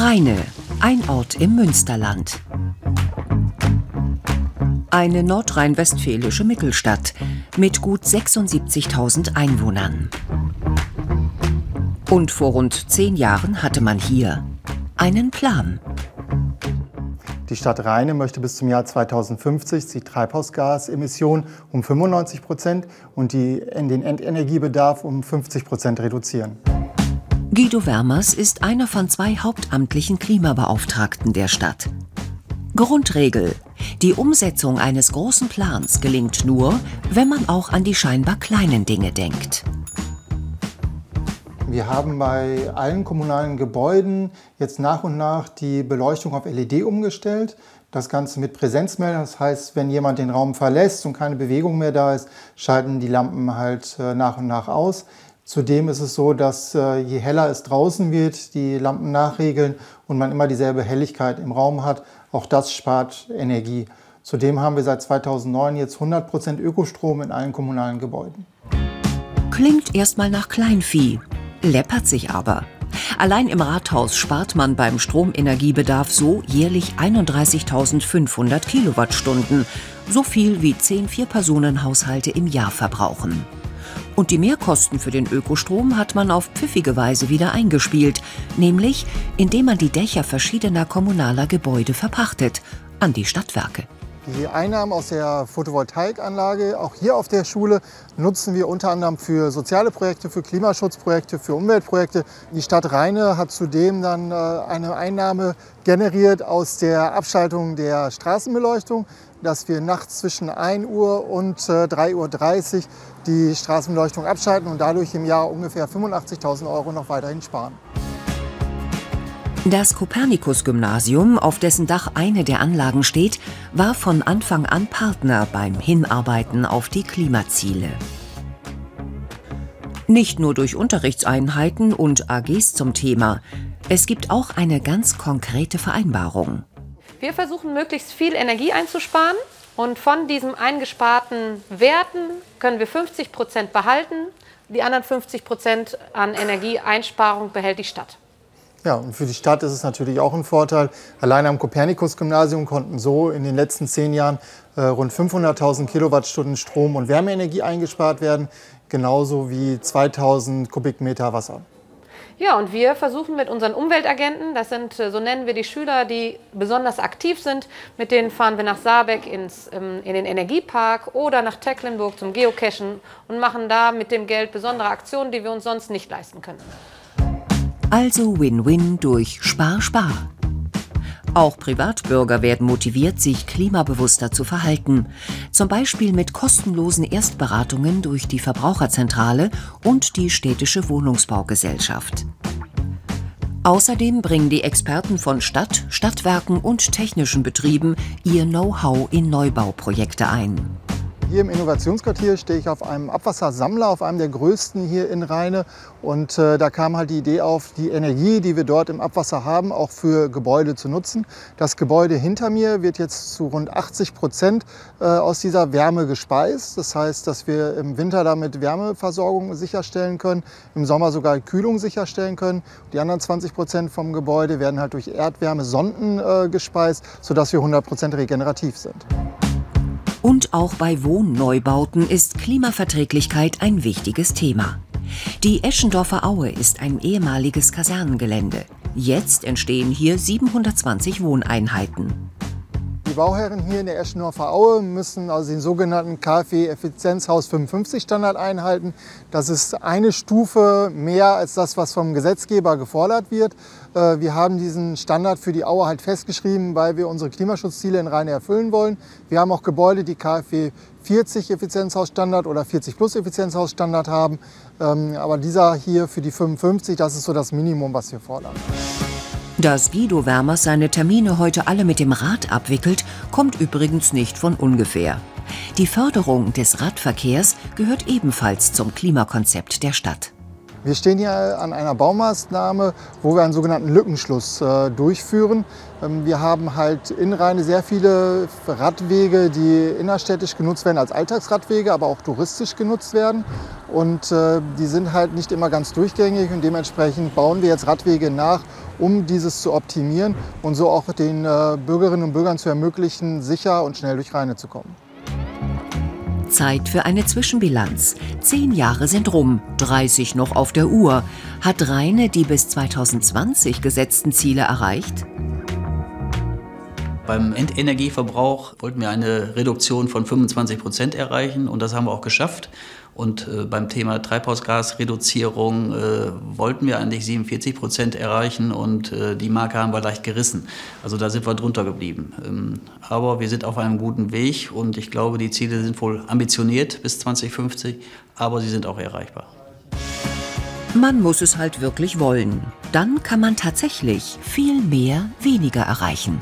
Rheine, ein Ort im Münsterland. Eine nordrhein-westfälische Mittelstadt mit gut 76.000 Einwohnern. Und vor rund zehn Jahren hatte man hier einen Plan. Die Stadt Rheine möchte bis zum Jahr 2050 die Treibhausgasemissionen um 95 Prozent und die, den Endenergiebedarf um 50 Prozent reduzieren. Guido Wermers ist einer von zwei hauptamtlichen Klimabeauftragten der Stadt. Grundregel. Die Umsetzung eines großen Plans gelingt nur, wenn man auch an die scheinbar kleinen Dinge denkt. Wir haben bei allen kommunalen Gebäuden jetzt nach und nach die Beleuchtung auf LED umgestellt. Das Ganze mit Präsenzmeldern. Das heißt, wenn jemand den Raum verlässt und keine Bewegung mehr da ist, schalten die Lampen halt äh, nach und nach aus. Zudem ist es so, dass äh, je heller es draußen wird, die Lampen nachregeln und man immer dieselbe Helligkeit im Raum hat. Auch das spart Energie. Zudem haben wir seit 2009 jetzt 100% Ökostrom in allen kommunalen Gebäuden. Klingt erstmal nach Kleinvieh, läppert sich aber. Allein im Rathaus spart man beim Stromenergiebedarf so jährlich 31.500 Kilowattstunden, so viel wie 10 Vier-Personen-Haushalte im Jahr verbrauchen. Und die Mehrkosten für den Ökostrom hat man auf pfiffige Weise wieder eingespielt, nämlich indem man die Dächer verschiedener kommunaler Gebäude verpachtet an die Stadtwerke. Die Einnahmen aus der Photovoltaikanlage, auch hier auf der Schule, nutzen wir unter anderem für soziale Projekte, für Klimaschutzprojekte, für Umweltprojekte. Die Stadt Rheine hat zudem dann äh, eine Einnahme generiert aus der Abschaltung der Straßenbeleuchtung, dass wir nachts zwischen 1 Uhr und 3.30 äh, Uhr die Straßenbeleuchtung abschalten und dadurch im Jahr ungefähr 85.000 Euro noch weiterhin sparen. Das Kopernikus-Gymnasium, auf dessen Dach eine der Anlagen steht, war von Anfang an Partner beim Hinarbeiten auf die Klimaziele. Nicht nur durch Unterrichtseinheiten und AGs zum Thema, es gibt auch eine ganz konkrete Vereinbarung. Wir versuchen möglichst viel Energie einzusparen und von diesen eingesparten Werten können wir 50 Prozent behalten. Die anderen 50 Prozent an Energieeinsparung behält die Stadt. Ja, und für die Stadt ist es natürlich auch ein Vorteil. Allein am Kopernikus-Gymnasium konnten so in den letzten zehn Jahren äh, rund 500.000 Kilowattstunden Strom- und Wärmeenergie eingespart werden, genauso wie 2000 Kubikmeter Wasser. Ja, und wir versuchen mit unseren Umweltagenten, das sind, äh, so nennen wir die Schüler, die besonders aktiv sind, mit denen fahren wir nach Saarbeck ins, ähm, in den Energiepark oder nach Tecklenburg zum Geocachen und machen da mit dem Geld besondere Aktionen, die wir uns sonst nicht leisten können. Also Win-Win durch Spar-Spar. Auch Privatbürger werden motiviert, sich klimabewusster zu verhalten. Zum Beispiel mit kostenlosen Erstberatungen durch die Verbraucherzentrale und die städtische Wohnungsbaugesellschaft. Außerdem bringen die Experten von Stadt, Stadtwerken und technischen Betrieben ihr Know-how in Neubauprojekte ein. Hier im Innovationsquartier stehe ich auf einem Abwassersammler, auf einem der größten hier in Rheine. Und äh, da kam halt die Idee auf, die Energie, die wir dort im Abwasser haben, auch für Gebäude zu nutzen. Das Gebäude hinter mir wird jetzt zu rund 80 Prozent äh, aus dieser Wärme gespeist. Das heißt, dass wir im Winter damit Wärmeversorgung sicherstellen können, im Sommer sogar Kühlung sicherstellen können. Die anderen 20 Prozent vom Gebäude werden halt durch Erdwärmesonden äh, gespeist, sodass wir 100 Prozent regenerativ sind. Und auch bei Wohnneubauten ist Klimaverträglichkeit ein wichtiges Thema. Die Eschendorfer Aue ist ein ehemaliges Kasernengelände. Jetzt entstehen hier 720 Wohneinheiten. Die Bauherren hier in der Eschendorfer Aue müssen also den sogenannten KfW Effizienzhaus 55 Standard einhalten. Das ist eine Stufe mehr als das, was vom Gesetzgeber gefordert wird. Äh, wir haben diesen Standard für die Aue halt festgeschrieben, weil wir unsere Klimaschutzziele in Rheine erfüllen wollen. Wir haben auch Gebäude, die KfW 40 Effizienzhausstandard oder 40 plus Effizienzhausstandard haben. Ähm, aber dieser hier für die 55, das ist so das Minimum, was wir fordern. Dass Guido Wermers seine Termine heute alle mit dem Rad abwickelt, kommt übrigens nicht von ungefähr. Die Förderung des Radverkehrs gehört ebenfalls zum Klimakonzept der Stadt. Wir stehen hier an einer Baumaßnahme, wo wir einen sogenannten Lückenschluss äh, durchführen. Ähm, wir haben halt in Rheine sehr viele Radwege, die innerstädtisch genutzt werden als Alltagsradwege, aber auch touristisch genutzt werden. Und äh, die sind halt nicht immer ganz durchgängig und dementsprechend bauen wir jetzt Radwege nach, um dieses zu optimieren und so auch den äh, Bürgerinnen und Bürgern zu ermöglichen, sicher und schnell durch Rheine zu kommen. Zeit für eine Zwischenbilanz. Zehn Jahre sind rum, 30 noch auf der Uhr. Hat Rheine die bis 2020 gesetzten Ziele erreicht? Beim Endenergieverbrauch wollten wir eine Reduktion von 25 Prozent erreichen und das haben wir auch geschafft. Und äh, beim Thema Treibhausgasreduzierung äh, wollten wir eigentlich 47 Prozent erreichen und äh, die Marke haben wir leicht gerissen. Also da sind wir drunter geblieben. Ähm, aber wir sind auf einem guten Weg und ich glaube, die Ziele sind wohl ambitioniert bis 2050, aber sie sind auch erreichbar. Man muss es halt wirklich wollen. Dann kann man tatsächlich viel mehr weniger erreichen.